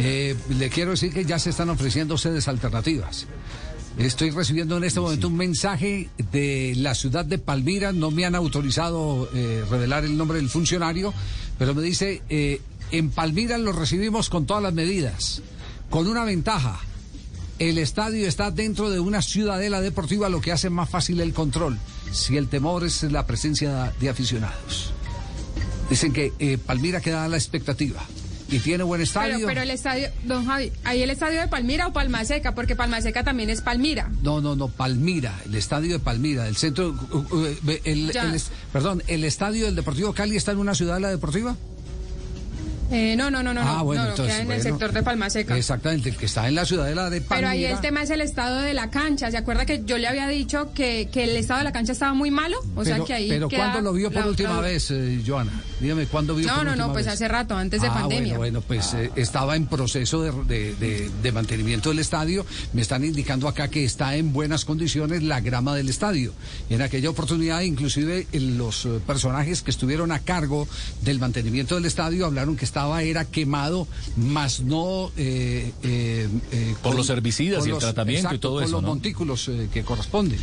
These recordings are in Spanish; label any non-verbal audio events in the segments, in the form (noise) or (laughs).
Eh, le quiero decir que ya se están ofreciendo sedes alternativas. Estoy recibiendo en este momento un mensaje de la ciudad de Palmira. No me han autorizado eh, revelar el nombre del funcionario, pero me dice, eh, en Palmira lo recibimos con todas las medidas, con una ventaja. El estadio está dentro de una ciudadela deportiva, lo que hace más fácil el control, si el temor es la presencia de aficionados. Dicen que eh, Palmira queda a la expectativa. Y tiene buen estadio. Pero, pero el estadio, don Javi, ¿hay el estadio de Palmira o Palma Seca? Porque Palma Seca también es Palmira. No, no, no, Palmira, el estadio de Palmira, el centro, uh, uh, el- Ya. el perdón, el estadio del Deportivo Cali está en una ciudad de la deportiva. Eh, no, no, no, no, ah, no, bueno, no, entonces queda en bueno, el sector de Palma Seca. Exactamente, el que está en la ciudadela de Palmira. Pero ahí el tema es el estado de la cancha. ¿Se acuerda que yo le había dicho que, que el estado de la cancha estaba muy malo? O sea que ahí. pero ¿cuándo lo vio por la última otra- vez, eh, Joana? Dígame, ¿cuándo vio No, por no, no, pues vez? hace rato, antes de Ah, pandemia. Bueno, bueno, pues eh, estaba en proceso de, de- de- de mantenimiento del estadio. Me están indicando acá que está en buenas condiciones la grama del estadio. Y en aquella oportunidad, inclusive eh, los eh, personajes que estuvieron a cargo del mantenimiento del estadio hablaron que estaba era quemado, más no eh, eh, eh, Por los herbicidas con y el tratamiento y todo con eso, los ¿no? montículos eh, que corresponden.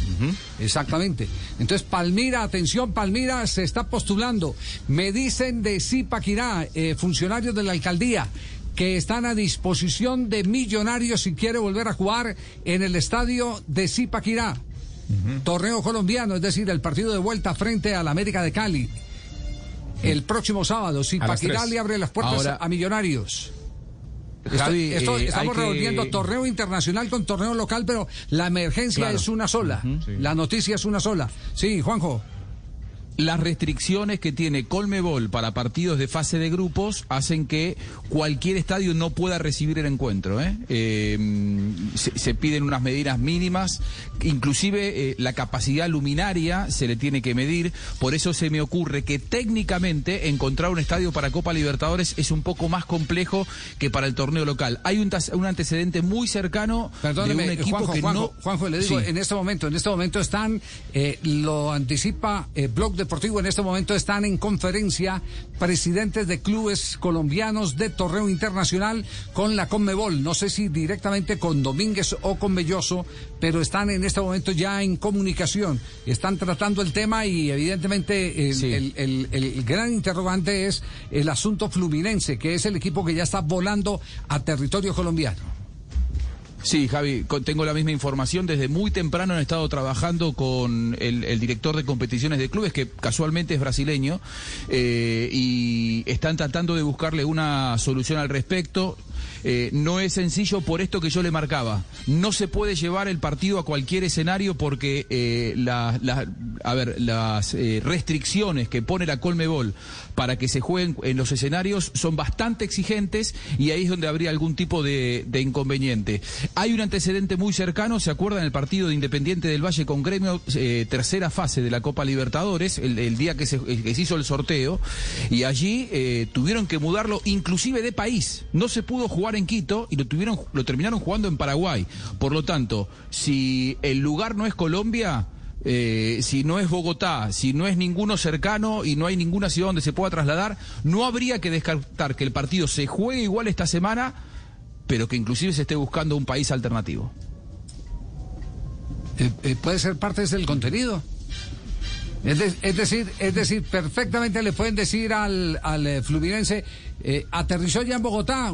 Exactamente. Entonces, Palmira, atención, Palmira se está postulando. Me dicen de Zipaquirá, eh, funcionarios de la alcaldía, que están a disposición de millonarios si quiere volver a jugar en el estadio de Zipaquirá. Torneo colombiano, es decir, el partido de vuelta frente al América de Cali. El próximo sábado, Zipaquirá le abre las puertas Ahora- a Millonarios. Javi, eh, estamos que- revolviendo torneo internacional con torneo local, pero la emergencia Claro. es una sola. La noticia es una sola. Sí, Juanjo. Las restricciones que tiene Colmebol para partidos de fase de grupos hacen que cualquier estadio no pueda recibir el encuentro. ¿eh? Eh, se, se piden unas medidas mínimas, inclusive eh, la capacidad luminaria se le tiene que medir. Por eso se me ocurre que técnicamente encontrar un estadio para Copa Libertadores es un poco más complejo que para el torneo local. Hay un, un antecedente muy cercano de Perdóneme, un equipo Juanjo, que Juanjo, no. Juanjo, le digo, Sí. en este momento, en este momento están, lo anticipa Blog Deportivo, en este momento están en conferencia presidentes de clubes colombianos de torneo internacional con la Conmebol. No sé si directamente con Domínguez o con Belloso, pero están en este momento ya en comunicación. Están tratando el tema y evidentemente el, Sí. el- el- el gran interrogante es el asunto fluminense, que es el equipo que ya está volando a territorio colombiano. Sí, Javi, tengo la misma información. Desde muy temprano han estado trabajando con el, el director de competiciones de clubes, que casualmente es brasileño, eh, y están tratando de buscarle una solución al respecto. Eh, no es sencillo por esto que yo le marcaba. No se puede llevar el partido a cualquier escenario porque eh, la- la- a ver, las eh, restricciones que pone la Colmebol para que se jueguen en los escenarios son bastante exigentes y ahí es donde habría algún tipo de, inconveniente. Hay un antecedente muy cercano, ¿se acuerdan? El partido de Independiente del Valle con Gremio, eh, tercera fase de la Copa Libertadores, el, día que se, que se hizo el sorteo, y allí eh, tuvieron que mudarlo inclusive de país. No se pudo jugar en Quito y lo, tuvieron, lo terminaron jugando en Paraguay. Por lo tanto, si el lugar no es Colombia, eh, si no es Bogotá, si no es ninguno cercano y no hay ninguna ciudad donde se pueda trasladar, no habría que descartar que el partido se juegue igual esta semana, pero que inclusive se esté buscando un país alternativo. Eh, eh, puede ser parte del contenido. Es, es decir, es decir, perfectamente le pueden decir al, al fluminense, aterrizó ya en Bogotá,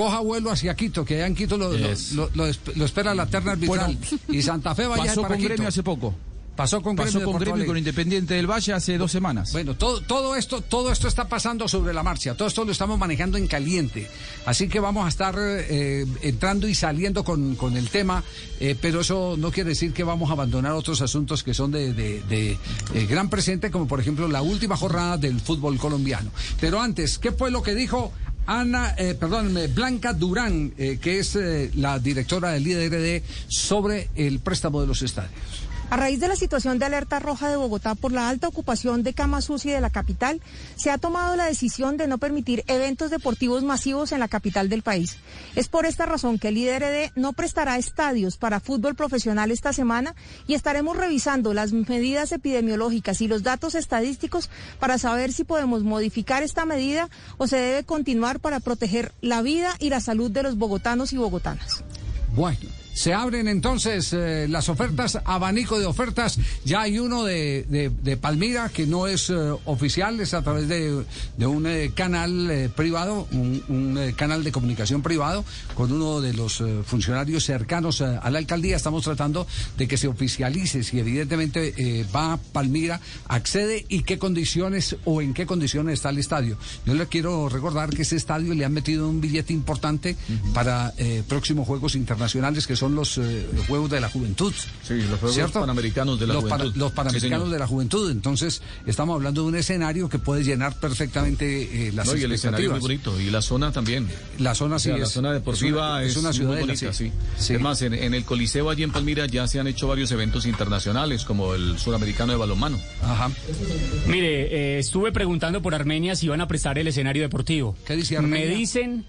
coja vuelo hacia Quito, que allá en Quito lo, lo- Yes. lo- lo esp- lo espera la terna arbitral. y Santa Fe vaya Pasó para con Quito. Gremio hace poco. Pasó con Pasó Gremio con Gremio y con. Independiente del Valle hace dos semanas. Bueno, todo, todo esto, todo esto está pasando sobre la marcha, todo esto lo estamos manejando en caliente. Así que vamos a estar eh, entrando y saliendo con, con el tema, eh, pero eso no quiere decir que vamos a abandonar otros asuntos que son de, de- de, eh, gran presente, como por ejemplo la última jornada del fútbol colombiano. Pero antes, ¿qué fue lo que dijo Ana, eh, perdón, Blanca Durán, eh, que es eh, la directora del IDRD, sobre el préstamo de los estadios. A raíz de la situación de alerta roja de Bogotá por la alta ocupación de camas UCI de la capital, se ha tomado la decisión de no permitir eventos deportivos masivos en la capital del país. Es por esta razón que el IDRD no prestará estadios para fútbol profesional esta semana y estaremos revisando las medidas epidemiológicas y los datos estadísticos para saber si podemos modificar esta medida o se debe continuar para proteger la vida y la salud de los bogotanos y bogotanas. Bueno. Se abren entonces eh, las ofertas, abanico de ofertas. Ya hay uno de, de, de Palmira que no es eh, oficial, es a través de, de un eh, canal privado, un, un canal de comunicación privado, con uno de los funcionarios cercanos a la alcaldía. Estamos tratando de que se oficialice si evidentemente va Palmira, accede y qué condiciones o en qué condiciones está el estadio. Yo le quiero recordar que ese estadio le han metido un billete importante uh -huh. para próximos Juegos Internacionales que son los eh, Juegos de la Juventud. Sí, los Juegos ¿cierto? Panamericanos de la los Juventud. Para, los Panamericanos sí, de la Juventud. Entonces, estamos hablando de un escenario que puede llenar perfectamente eh, las no, y el escenario es muy bonito. Y la zona también. La zona sí o sea, es. La zona deportiva es, es una, ciudad muy bonita, sí. sí. sí. Es más, en, en, el Coliseo allí en Palmira ya se han hecho varios eventos internacionales, como el Suramericano de Balonmano. Ajá. Mire, eh, estuve preguntando por Armenia si iban a prestar el escenario deportivo. ¿Qué dice Armenia? Me dicen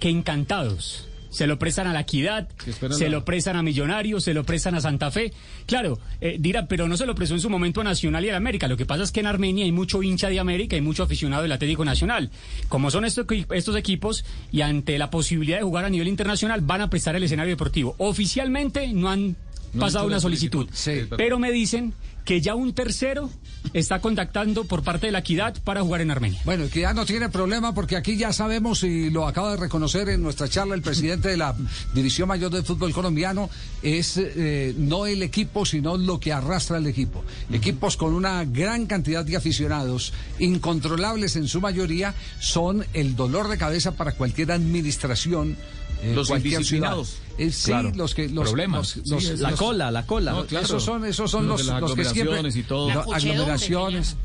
que encantados se lo prestan a la Equidad, se lo prestan a Millonarios, se lo prestan a Santa Fe. Claro, eh, dirá, pero no se lo prestó en su momento a Nacional y a América. Lo que pasa es que en Armenia hay mucho hincha de América y mucho aficionado del Atlético Nacional. Como son estos, estos equipos y ante la posibilidad de jugar a nivel internacional, van a prestar el escenario deportivo. Oficialmente no han no pasado una solicitud, solicitud. Sí, pero me dicen que ya un tercero está contactando por parte de la Equidad para jugar en Armenia. Bueno, Equidad no tiene problema porque aquí ya sabemos y lo acaba de reconocer en nuestra charla el presidente de la División Mayor del Fútbol Colombiano, es eh, no el equipo, sino lo que arrastra el equipo. Equipos con una gran cantidad de aficionados, incontrolables en su mayoría, son el dolor de cabeza para cualquier administración eh, los indisciplinados. Eh, sí, claro. los que los problemas. Los, los, sí, la los, cola, la cola. No, claro. Esos son, esos son los, los, los que siempre y todo. No, aglomeraciones.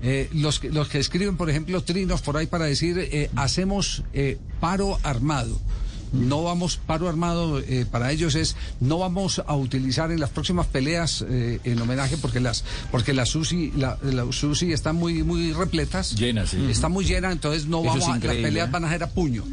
Eh, los, que, los que escriben, por ejemplo, trinos por ahí para decir eh, hacemos eh, paro armado. No vamos, paro armado eh, para ellos es, no vamos a utilizar en las próximas peleas eh, en homenaje porque las, porque las SUSI, la, la SUSI están muy, muy repletas. Llenas, sí. Está muy llena, entonces no Eso vamos a, las peleas ¿eh? van a ser a puño.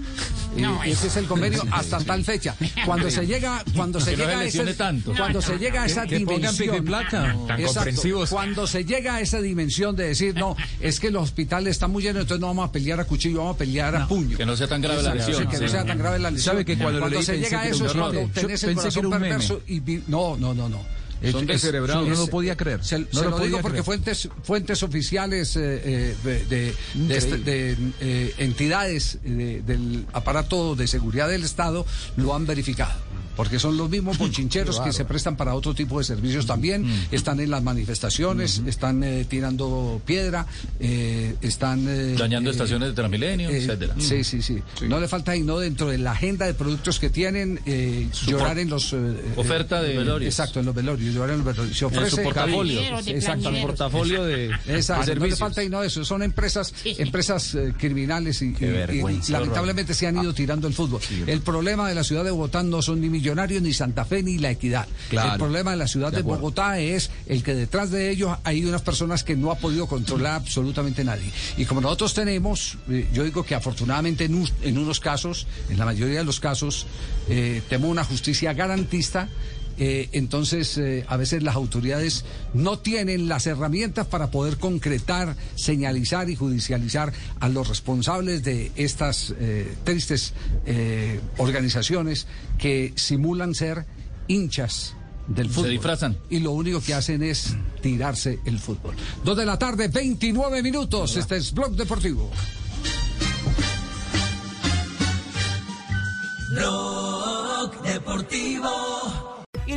No, eh, ese es el convenio hasta tal fecha. (laughs) Cuando se llega, cuando se llega a ese, tanto. cuando se llega a esa dimensión, Exacto. comprensivos. Cuando se llega a esa dimensión de decir, no, es que los hospitales están muy llenos, entonces no vamos a pelear a cuchillo, vamos a pelear a puño. Que no sea tan grave la lesión. sí, que no sea tan grave la lesión. ¿Sabe que cuando, cuando lo leí se llega a eso es cuando tenés el corazón perverso y vi- no, no, no, no. Son descerebrados, no lo podía creer. Se, No se lo lo, digo porque creer. fuentes fuentes oficiales eh, eh, de, este- de, eh, entidades eh, del aparato de seguridad del Estado lo han verificado. Porque son los mismos bochincheros que se prestan para otro tipo de servicios también. Están en las manifestaciones, están eh, tirando piedra, eh, están... eh, Dañando eh, estaciones de Transmilenio, eh, etcétera. Sí, sí, sí, No le falta y no dentro de la agenda de productos que tienen eh, llorar en los... eh, Oferta de eh, velorios. Exacto, en los velorios, llorar en los velorios. Se En su ofrece... portafolio. De Exacto, plañideros. Portafolio de, de Exacto, no le falta y no eso, son empresas, Sí, sí. empresas eh, criminales y, y- y lamentablemente se han ido tirando el fútbol. el problema de la ciudad de Bogotá no son ni Millonarios, ni Santa Fe, ni La Equidad. Claro. El problema de la ciudad De. Bogotá es el que detrás de ellos hay unas personas que no ha podido controlar absolutamente nadie. Y como nosotros tenemos, eh, yo digo que afortunadamente en unos casos, en la mayoría de los casos, eh, tenemos una justicia garantista. Eh, entonces, eh, a veces las autoridades no tienen las herramientas para poder concretar, señalizar y judicializar a los responsables de estas eh, tristes eh, organizaciones que simulan ser hinchas del fútbol. disfrazan. Y lo único que hacen es tirarse el fútbol. Dos de la tarde, 29 minutos. Este es Blog Deportivo. It